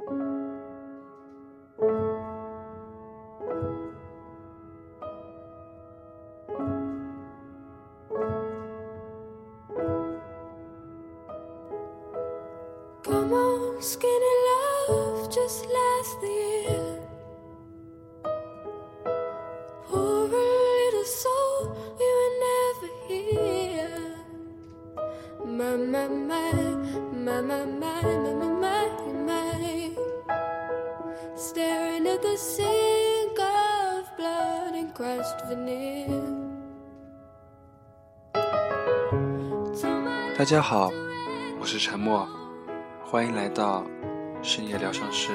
Come on, skinny love, just last the 大家好，我是沉默，欢迎来到深夜疗伤室。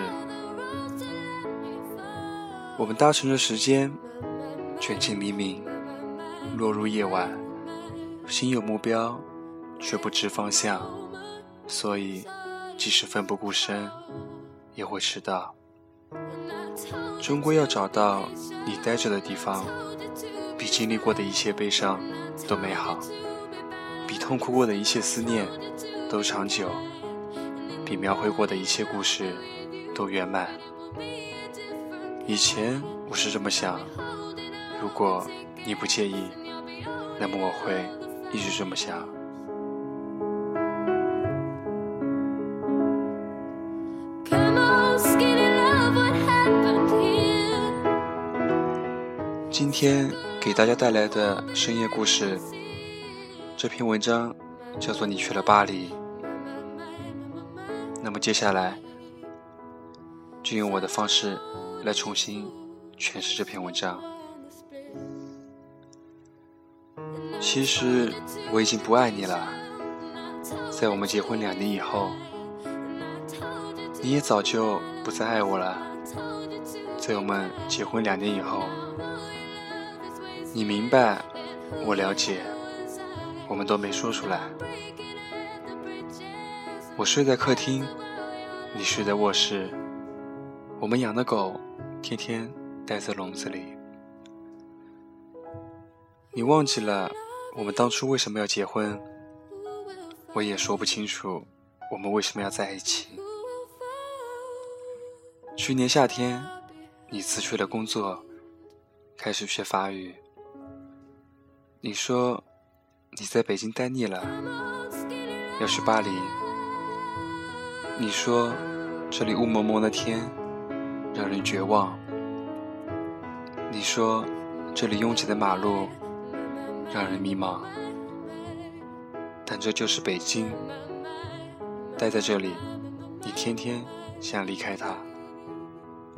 我们搭乘着时间，卷进黎明，落入夜晚，心有目标，却不知方向，所以即使奋不顾身，也会迟到。终归要找到你待着的地方，比经历过的一切悲伤都美好，比痛哭过的一切思念都长久，比描绘过的一切故事都圆满。以前我是这么想，如果你不介意，那么我会一直这么想。今天给大家带来的深夜故事，这篇文章叫做《你去了巴黎》。那么接下来，就用我的方式来重新诠释这篇文章。其实我已经不爱你了，在我们结婚两年以后，你也早就不再爱我了，在我们结婚两年以后。你明白，我了解，我们都没说出来。我睡在客厅，你睡在卧室。我们养的狗天天待在笼子里。你忘记了我们当初为什么要结婚？我也说不清楚我们为什么要在一起。去年夏天，你辞去了工作，开始学法语。你说你在北京待腻了，要去巴黎。你说这里雾蒙蒙的天让人绝望。你说这里拥挤的马路让人迷茫。但这就是北京，待在这里，你天天想离开它，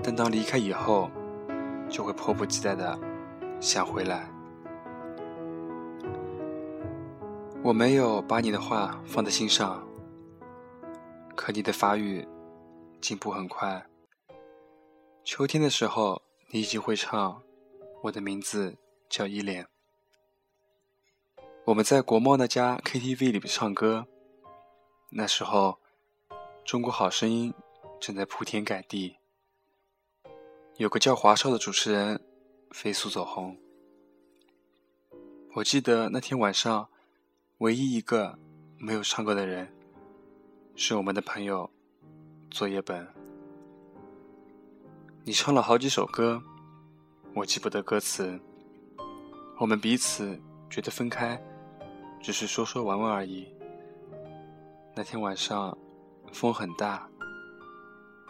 但当离开以后，就会迫不及待的想回来。我没有把你的话放在心上，可你的法语进步很快。秋天的时候，你已经会唱，我的名字叫依莲。我们在国贸那家 KTV 里唱歌，那时候《中国好声音》正在铺天盖地，有个叫华少的主持人飞速走红。我记得那天晚上。唯一一个没有唱歌的人，是我们的朋友作业本。你唱了好几首歌，我记不得歌词。我们彼此觉得分开只是说说玩玩而已。那天晚上风很大，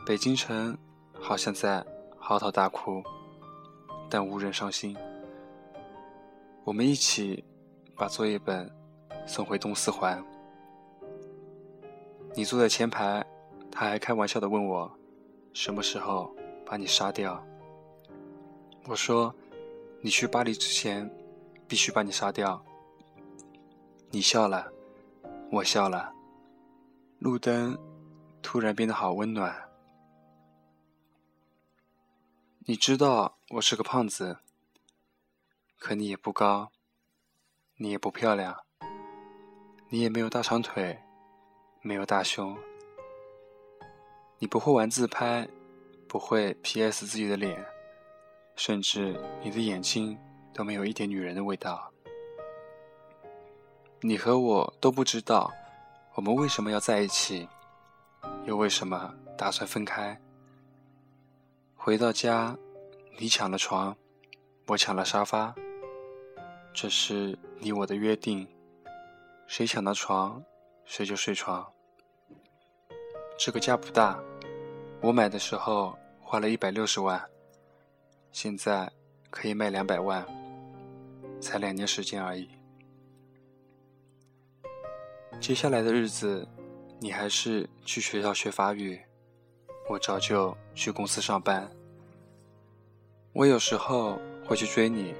北京城好像在嚎啕大哭，但无人伤心。我们一起把作业本。送回东四环，你坐在前排，他还开玩笑的问我，什么时候把你杀掉？我说，你去巴黎之前，必须把你杀掉。你笑了，我笑了，路灯突然变得好温暖。你知道我是个胖子，可你也不高，你也不漂亮。你也没有大长腿，没有大胸，你不会玩自拍，不会 P.S 自己的脸，甚至你的眼睛都没有一点女人的味道。你和我都不知道我们为什么要在一起，又为什么打算分开？回到家，你抢了床，我抢了沙发，这是你我的约定，谁抢到床，谁就睡床。这个家不大，我买的时候花了一百六十万，现在可以卖两百万，才两年时间而已。接下来的日子。你还是去学校学法语，我照旧去公司上班。我有时候会去追你，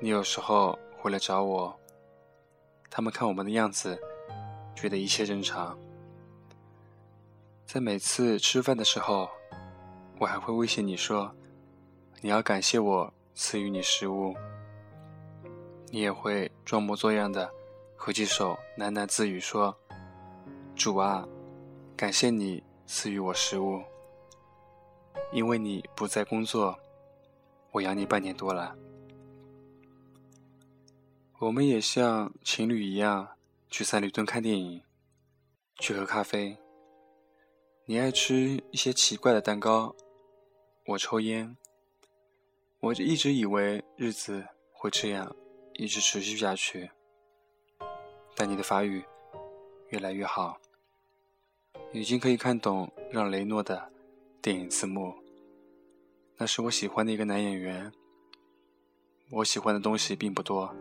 你有时候会来找我。他们看我们的样子，觉得一切正常。在每次吃饭的时候，我还会威胁你说：“你要感谢我赐予你食物。”你也会装模作样的合起手喃喃自语说。主啊，感谢你赐予我食物，因为你不在工作，我养你半年多了。我们也像情侣一样去三里屯看电影，去喝咖啡。你爱吃一些奇怪的蛋糕，我抽烟。我就一直以为日子会这样一直持续下去，但你的法语越来越好。已经可以看懂让雷诺的电影字幕。那是我喜欢的一个男演员。我喜欢的东西并不多，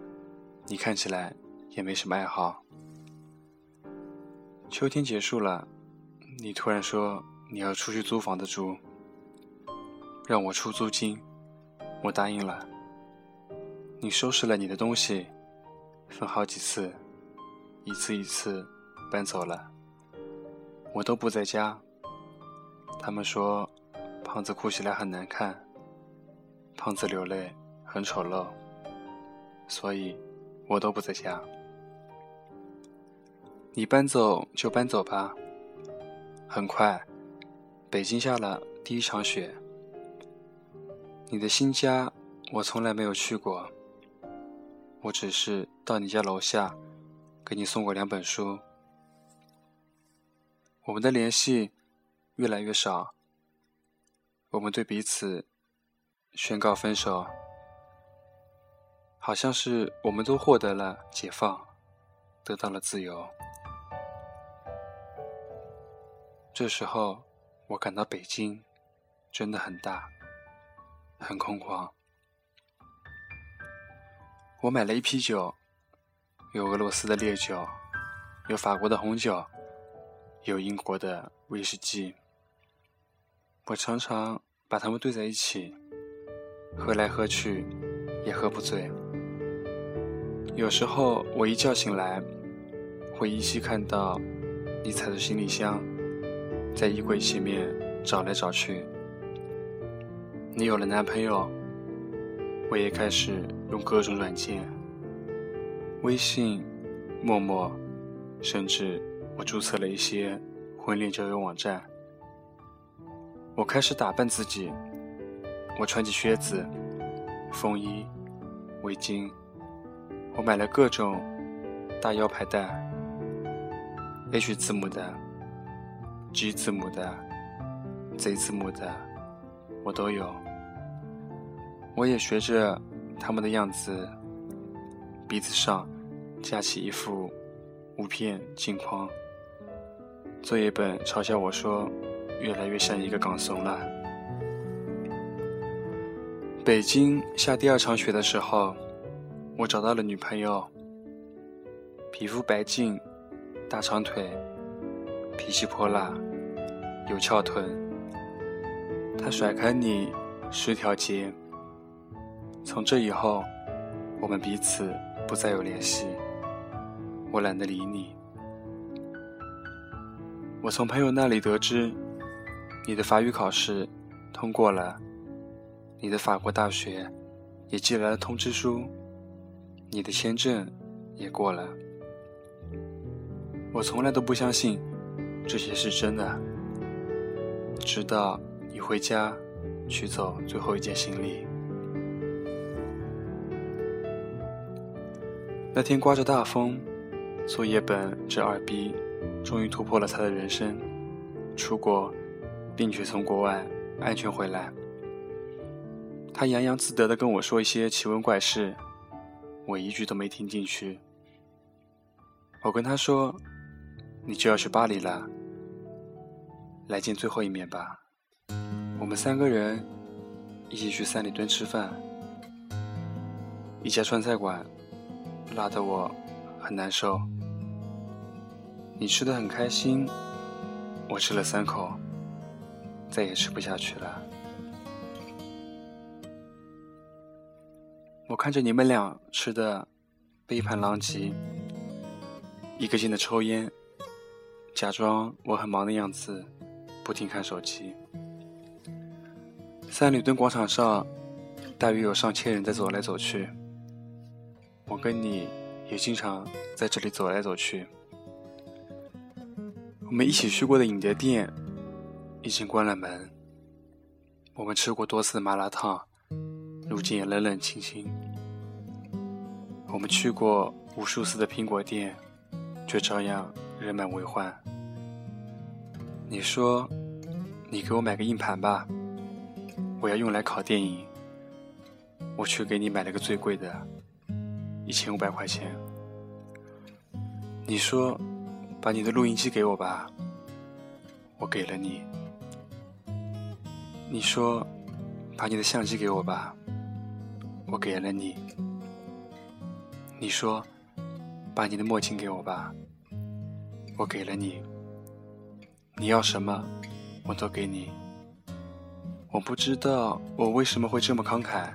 你看起来也没什么爱好。秋天结束了，你突然说你要出去租房子住，让我出租金，我答应了。你收拾了你的东西，分好几次，一次一次搬走了。我都不在家。他们说，胖子哭起来很难看，胖子流泪很丑陋，所以我都不在家。你搬走就搬走吧。很快，北京下了第一场雪。你的新家我从来没有去过，我只是到你家楼下，给你送过两本书。我们的联系越来越少，我们对彼此宣告分手，好像是我们都获得了解放，得到了自由。这时候，我感到北京真的很大，很空旷。我买了一批酒，有俄罗斯的烈酒，有法国的红酒。有英国的威士忌，我常常把它们兑在一起，喝来喝去也喝不醉。有时候我一觉醒来，会依稀看到你踩着行李箱，在衣柜前面找来找去。你有了男朋友，我也开始用各种软件，微信、陌陌，甚至。我注册了一些婚恋交友网站。我开始打扮自己，我穿起靴子、风衣、围巾。我买了各种大腰牌带，H 字母的、G 字母的、Z 字母的，我都有。我也学着他们的样子，鼻子上架起一副五片镜框。作业本嘲笑我说：“越来越像一个港怂了。”北京下第二场雪的时候，我找到了女朋友。皮肤白净，大长腿，脾气泼辣，有翘臀。她甩开你十条街。从这以后，我们彼此不再有联系。我懒得理你。我从朋友那里得知，你的法语考试通过了，你的法国大学也寄来了通知书，你的签证也过了。我从来都不相信这些是真的，直到你回家取走最后一件行李。那天刮着大风，作业本这二逼。终于突破了他的人生。出国，并且从国外安全回来。他洋洋自得地跟我说一些奇闻怪事，我一句都没听进去。我跟他说：“你就要去巴黎了，来见最后一面吧。”我们三个人一起去三里屯吃饭，一家川菜馆，辣得我很难受。你吃的很开心，我吃了三口，再也吃不下去了。我看着你们俩吃的杯盘狼藉，一个劲的抽烟，假装我很忙的样子，不停看手机。三里屯广场上，大约有上千人在走来走去。我跟你也经常在这里走来走去。我们一起去过的影碟店已经关了门。我们吃过多次麻辣烫。如今也冷冷清清。我们去过无数次的苹果店，却照样人满为患。你说，你给我买个硬盘吧，我要用来拷电影。我去给你买了个最贵的，一千五百块钱。你说，把你的录音机给我吧，我给了你。你说，把你的相机给我吧。我给了你，你说，把你的墨镜给我吧。我给了你，你要什么，我都给你。我不知道我为什么会这么慷慨，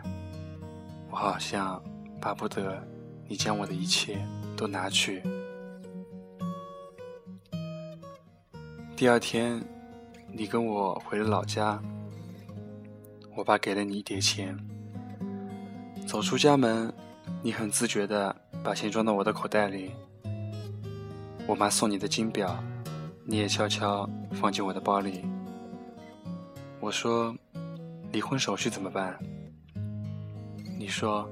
我好像巴不得你将我的一切都拿去。第二天，你跟我回了老家，我爸给了你一叠钱。走出家门，你很自觉地把钱装到我的口袋里。我妈送你的金表，你也悄悄放进我的包里。我说：“离婚手续怎么办？”你说：“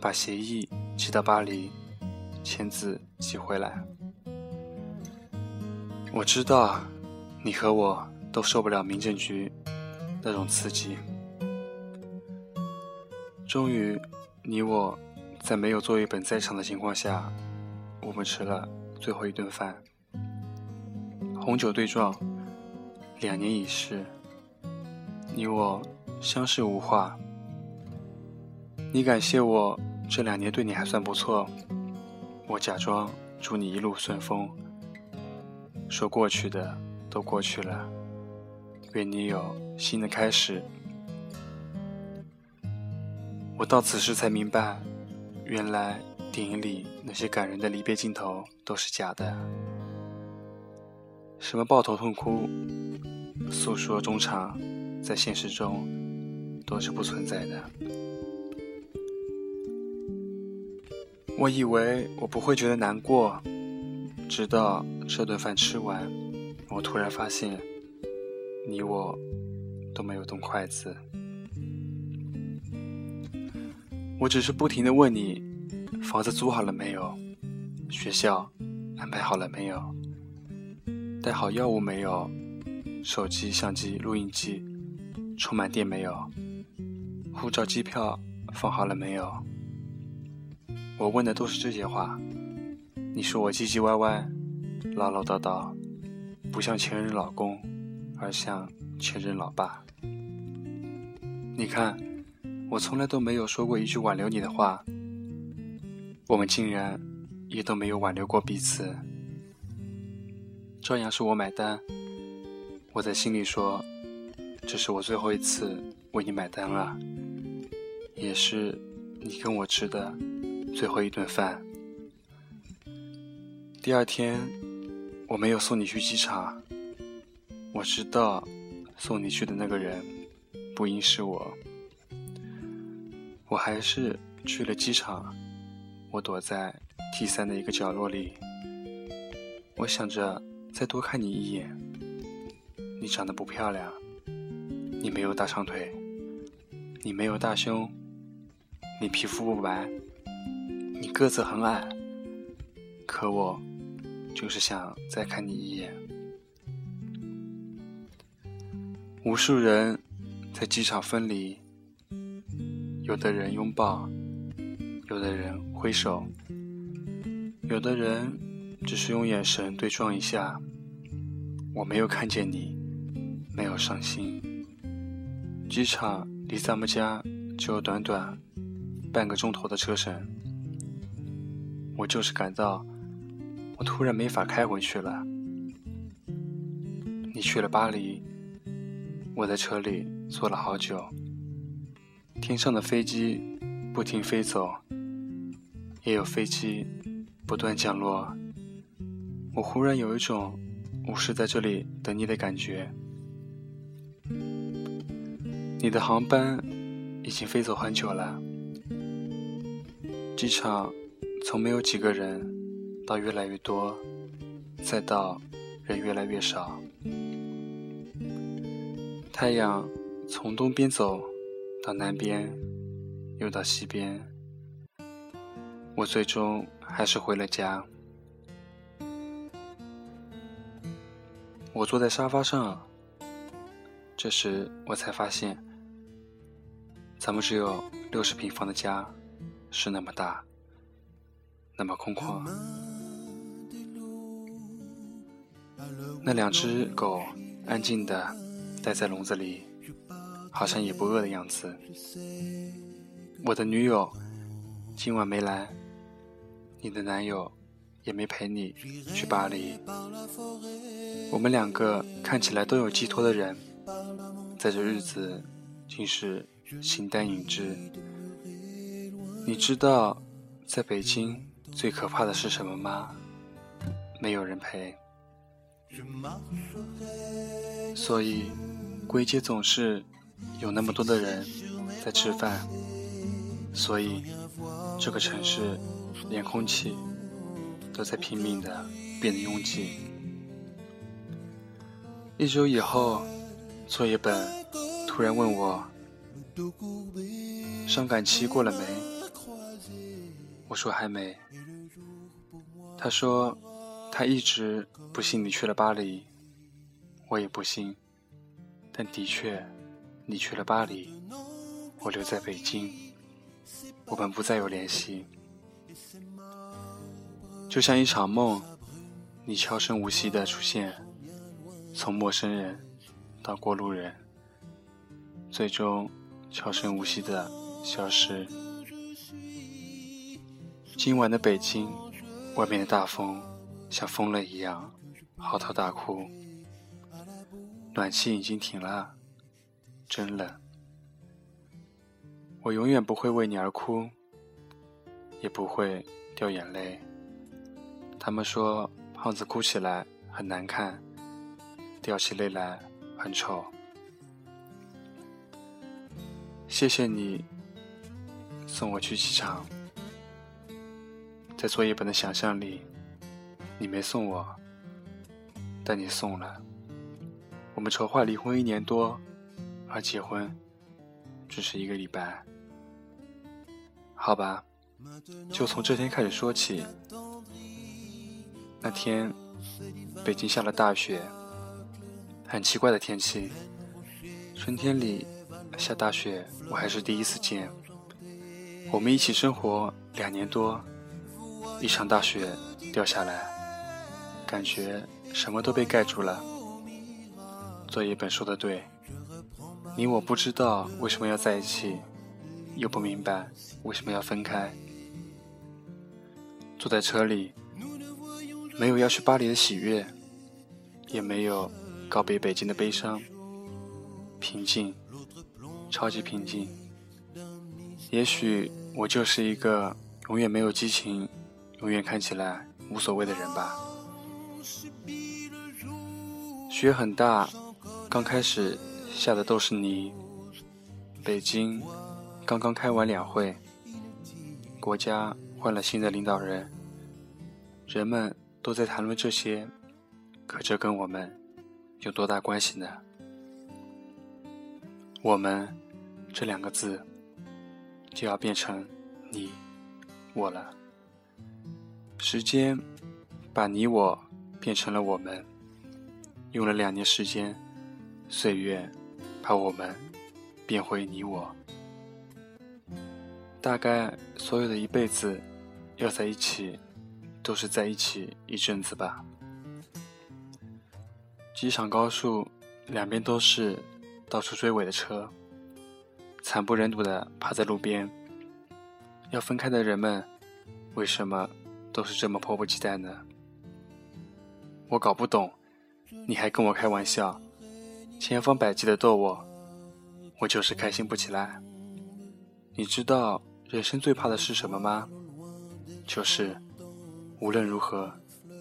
把协议寄到巴黎，签字寄回来。”我知道，你和我都受不了民政局那种刺激。终于，你我在没有作业本在场的情况下，我们吃了最后一顿饭。红酒对撞，两年已逝，你我相视无话。你感谢我这两年对你还算不错，我假装祝你一路顺风，说过去的都过去了，愿你有新的开始。我到此时才明白，原来电影里那些感人的离别镜头都是假的。什么抱头痛哭、诉说衷肠，在现实中都是不存在的。我以为我不会觉得难过，直到这顿饭吃完，我突然发现，你我都没有动筷子。我只是不停的问你，房子租好了没有？学校安排好了没有？带好药物没有？手机、相机、录音机充满电没有？护照、机票放好了没有？我问的都是这些话，你说我唧唧歪歪、唠唠叨叨，不像前任老公，而像前任老爸。你看。我从来都没有说过一句挽留你的话，我们竟然也都没有挽留过彼此，照样是我买单。我在心里说，这是我最后一次为你买单了，也是你跟我吃的最后一顿饭。第二天，我没有送你去机场，我知道送你去的那个人不应是我。我还是去了机场，我躲在 T 三的一个角落里，我想着再多看你一眼。你长得不漂亮，你没有大长腿，你没有大胸，你皮肤不白，你个子很矮，可我就是想再看你一眼。无数人在机场分离，有的人拥抱，有的人挥手，有的人只是用眼神对撞一下。我没有看见你，没有伤心。机场离咱们家只有短短半个钟头的车程，我就是感到我突然没法开回去了。你去了巴黎。我在车里坐了好久，天上的飞机不停飞走，也有飞机不断降落。我忽然有一种我是在这里等你的感觉。你的航班已经飞走很久了，机场从没有几个人到越来越多，再到人越来越少。太阳从东边走到南边，又到西边。我最终还是回了家。我坐在沙发上，这时我才发现，咱们只有六十平方的家，是那么大，那么空旷。那两只狗安静的。待在笼子里，好像也不饿的样子。我的女友今晚没来，你的男友也没陪你去巴黎。我们两个看起来都有寄托的人，在这日子竟是形单影只。你知道在北京最可怕的是什么吗？没有人陪。所以。归结总是有那么多的人在吃饭，所以这个城市连空气都在拼命的变得拥挤。一周以后，作业本突然问我伤感期过了没？我说还没。他说他一直不信你去了巴黎，我也不信。但的确，你去了巴黎，我留在北京，我们不再有联系，就像一场梦，你悄声无息的出现，从陌生人到过路人，最终悄声无息的消失。今晚的北京，外面的大风像疯了一样嚎啕大哭。暖气已经停了，真冷。我永远不会为你而哭，也不会掉眼泪。他们说胖子哭起来很难看，掉起泪来很丑。谢谢你送我去机场，在作业本的想象里，你没送我，但你送了。我们筹划离婚一年多，而结婚只是一个礼拜。好吧，就从这天开始说起。那天，北京下了大雪，很奇怪的天气。春天里下大雪，我还是第一次见。我们一起生活两年多，一场大雪掉下来，感觉什么都被盖住了。作业本说的对，你我不知道为什么要在一起，又不明白为什么要分开。坐在车里，没有要去巴黎的喜悦，也没有告别北京的悲伤，平静，超级平静。也许我就是一个永远没有激情，永远看起来无所谓的人吧。雪很大。刚开始下的都是泥。北京刚刚开完两会，国家换了新的领导人，人们都在谈论这些，可这跟我们有多大关系呢？我们这两个字就要变成你我了。时间把你我变成了我们，用了两年时间。岁月怕我们变回你我。大概所有的一辈子要在一起，都是在一起一阵子吧。机场高速两边都是到处追尾的车，惨不忍睹的趴在路边。要分开的人们，为什么都是这么迫不及待呢？我搞不懂，你还跟我开玩笑，千方百计的逗我，我就是开心不起来。你知道人生最怕的是什么吗？就是无论如何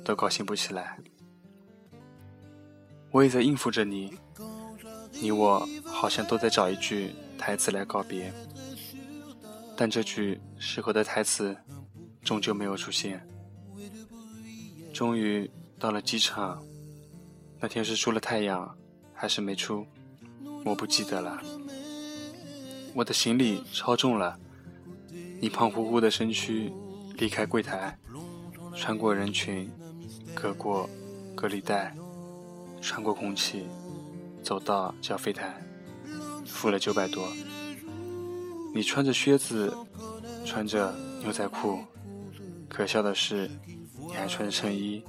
都高兴不起来。我也在应付着你，你我好像都在找一句台词来告别，但这句适合的台词终究没有出现。终于到了机场，那天是出了太阳还是没出，我不记得了。我的行李超重了，你胖乎乎的身躯离开柜台，穿过人群，隔过隔离带。穿过空气，走到缴费台，付了九百多。你穿着靴子，穿着牛仔裤，可笑的是，你还穿着衬衣。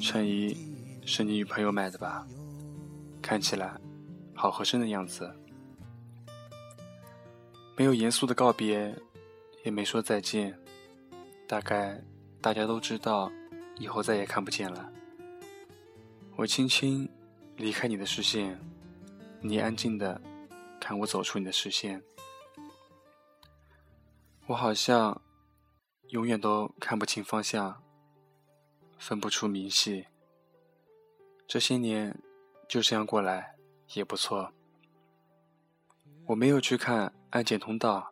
衬衣是你女朋友买的吧？看起来好合身的样子。没有严肃的告别，也没说再见，大概大家都知道，以后再也看不见了。我轻轻离开你的视线，你安静的看我走出你的视线。我好像永远都看不清方向，分不出明细。这些年就这样过来也不错。我没有去看安检通道，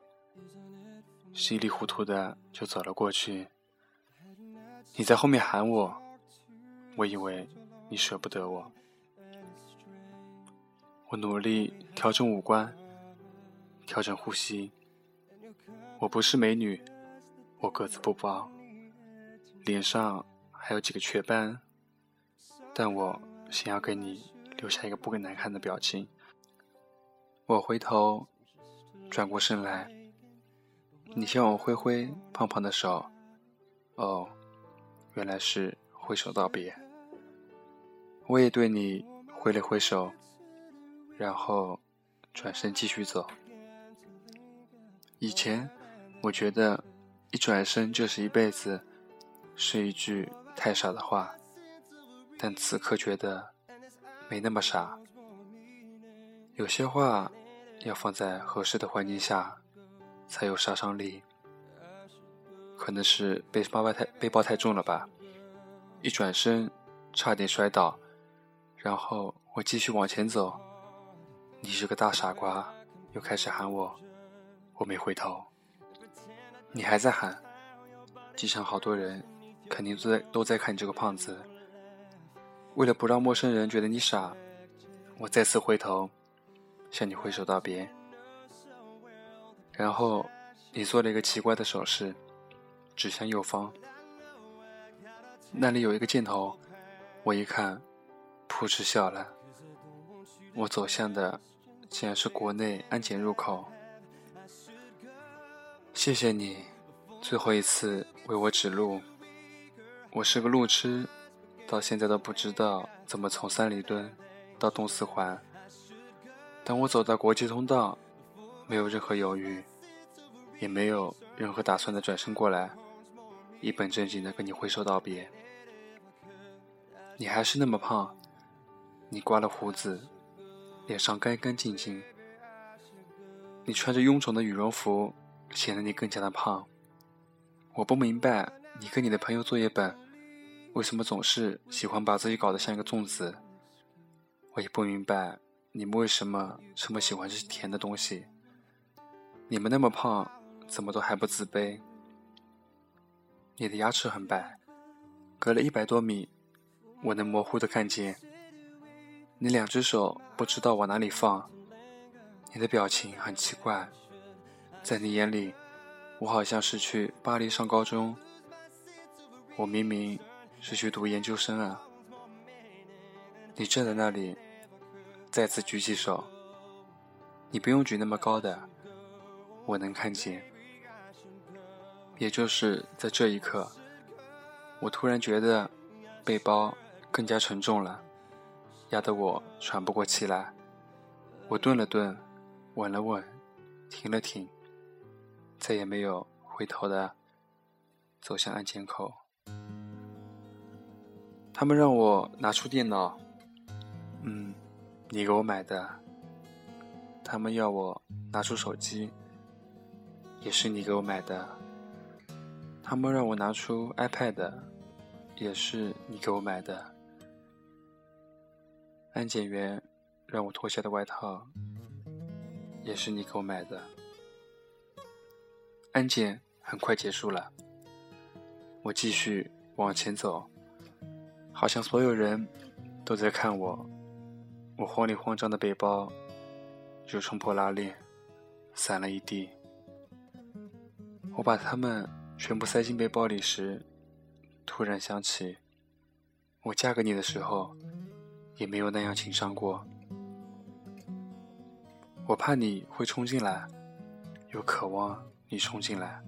稀里糊涂的就走了过去。你在后面喊我，我以为。你舍不得我，我努力调整五官，调整呼吸。我不是美女，我个子不高，脸上还有几个雀斑，但我想要跟你留下一个不难看的表情。我回头，转过身来，你向我挥挥胖胖的手，哦，原来是挥手道别。我也对你挥了挥手，然后转身继续走。以前我觉得一转身就是一辈子是一句太傻的话，但此刻觉得没那么傻。有些话要放在合适的环境下才有杀伤力。可能是背包太背包太重了吧，一转身差点摔倒。然后我继续往前走，你是个大傻瓜，又开始喊我，我没回头，你还在喊，机场好多人，肯定都在都在看你这个胖子。为了不让陌生人觉得你傻，我再次回头，向你挥手道别。然后你做了一个奇怪的手势，指向右方，那里有一个箭头，我一看。扑哧笑了，我走向的竟然是国内安检入口。谢谢你，最后一次为我指路。我是个路痴，到现在都不知道怎么从三里屯到东四环。当我走到国际通道，没有任何犹豫，也没有任何打算的转身过来，一本正经的跟你挥手道别。你还是那么胖。你刮了胡子，脸上干干净净。你穿着臃肿的羽绒服，显得你更加的胖。我不明白，你跟你的朋友作业本，为什么总是喜欢把自己搞得像一个粽子？我也不明白，你们为什么这么喜欢吃甜的东西？你们那么胖，怎么都还不自卑？你的牙齿很白，隔了一百多米，我能模糊的看见。你两只手不知道往哪里放，你的表情很奇怪，在你眼里，我好像是去巴黎上高中，我明明是去读研究生啊！你站在那里，再次举起手，你不用举那么高的，我能看见。也就是在这一刻，我突然觉得背包更加沉重了，压得我喘不过气来。我顿了顿，稳了稳，停了停，再也没有回头的走向安检口。他们让我拿出电脑，嗯，你给我买的。他们要我拿出手机，也是你给我买的。他们让我拿出 iPad，也是你给我买的。安检员让我脱下的外套，也是你给我买的。安检很快结束了，我继续往前走，好像所有人都在看我。我慌里慌张的背包。就冲破拉链，散了一地。我把它们全部塞进背包里时，突然想起，我嫁给你的时候，也没有那样紧张过。我怕你会冲进来，又渴望你冲进来，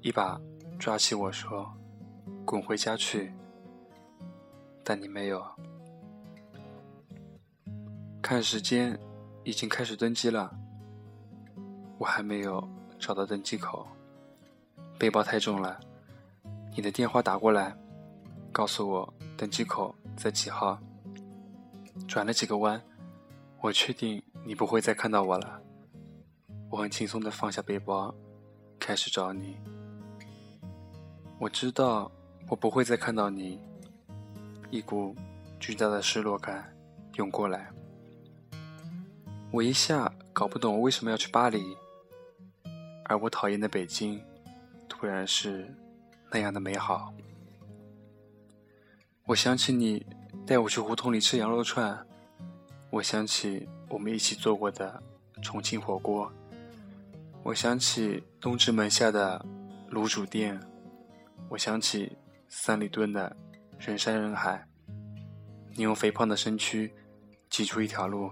一把抓起我说：“滚回家去。”但你没有。看时间。已经开始登机了，我还没有找到登机口，背包太重了。你的电话打过来，告诉我登机口在几号。转了几个弯，我确定你不会再看到我了。我很轻松的放下背包，开始找你。我知道我不会再看到你，一股巨大的失落感涌过来。我一下搞不懂为什么要去巴黎，而我讨厌的北京，突然是那样的美好。我想起你带我去胡同里吃羊肉串，我想起我们一起做过的重庆火锅，我想起东直门下的卤煮店，我想起三里屯的人山人海，你用肥胖的身躯挤出一条路。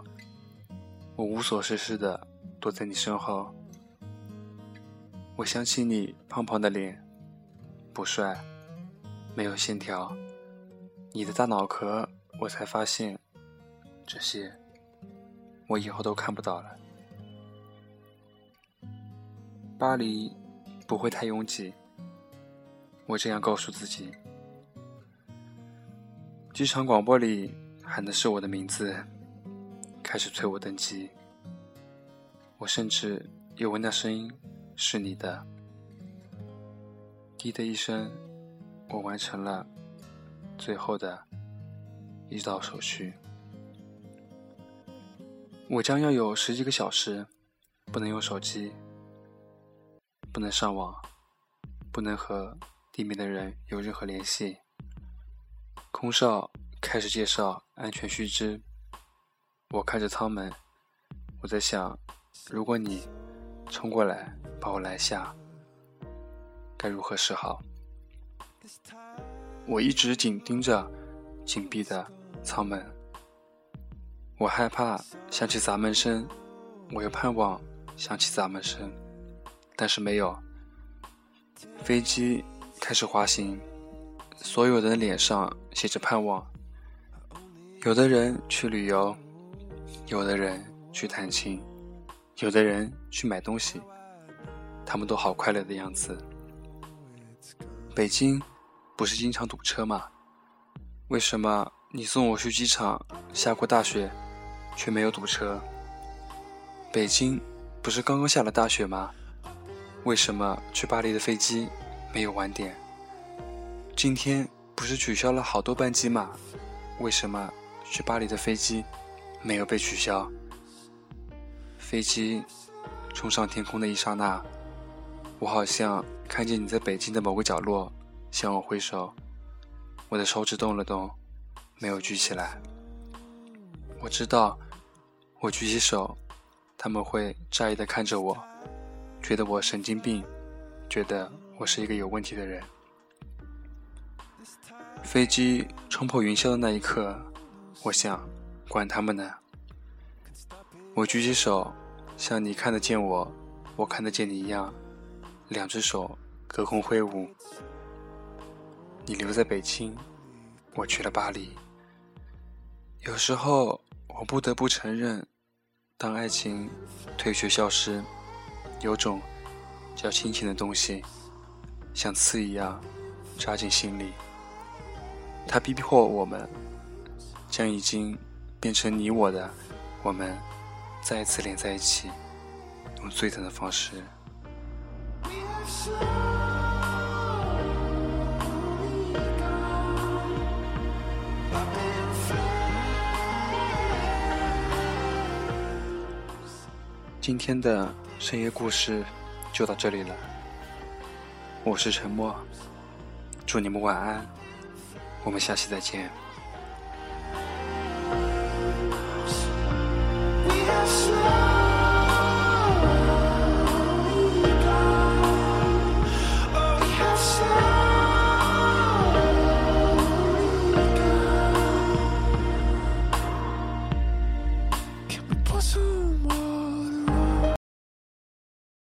我无所事事的躲在你身后，我想起你胖胖的脸，不帅，没有线条，你的大脑壳，我才发现，这些，我以后都看不到了。巴黎不会太拥挤，我这样告诉自己。机场广播里喊的是我的名字。开始催我登机，我甚至以为那声音是你的。滴的一声，我完成了最后的一道手续。我将要有十几个小时不能用手机，不能上网，不能和地面的人有任何联系。空少开始介绍安全须知。我看着舱门，我在想，如果你冲过来把我拦下，该如何是好？我一直紧盯着紧闭的舱门，我害怕响起砸门声，我又盼望响起砸门声，但是没有。飞机开始滑行，所有人脸上写着盼望，有的人去旅游。有的人去探亲，有的人去买东西，他们都好快乐的样子。北京不是经常堵车吗？为什么你送我去机场下过大雪，却没有堵车？北京不是刚刚下了大雪吗？为什么去巴黎的飞机没有晚点？今天不是取消了好多班机吗？为什么去巴黎的飞机？没有被取消。飞机冲上天空的一刹那，我好像看见你在北京的某个角落向我挥手。我的手指动了动，没有举起来。我知道，我举起手，他们会诧异的看着我，觉得我神经病，觉得我是一个有问题的人。飞机冲破云霄的那一刻，我想。管他们呢！我举起手，像你看得见我，我看得见你一样，两只手隔空挥舞。你留在北京，我去了巴黎。有时候，我不得不承认，当爱情退却消失，有种叫亲情的东西，像刺一样扎进心里。他逼迫我们，将已经变成你我的我们。再一次连在一起，用最疼的方式。今天的深夜故事就到这里了，我是沉默，祝你们晚安，我们下期再见。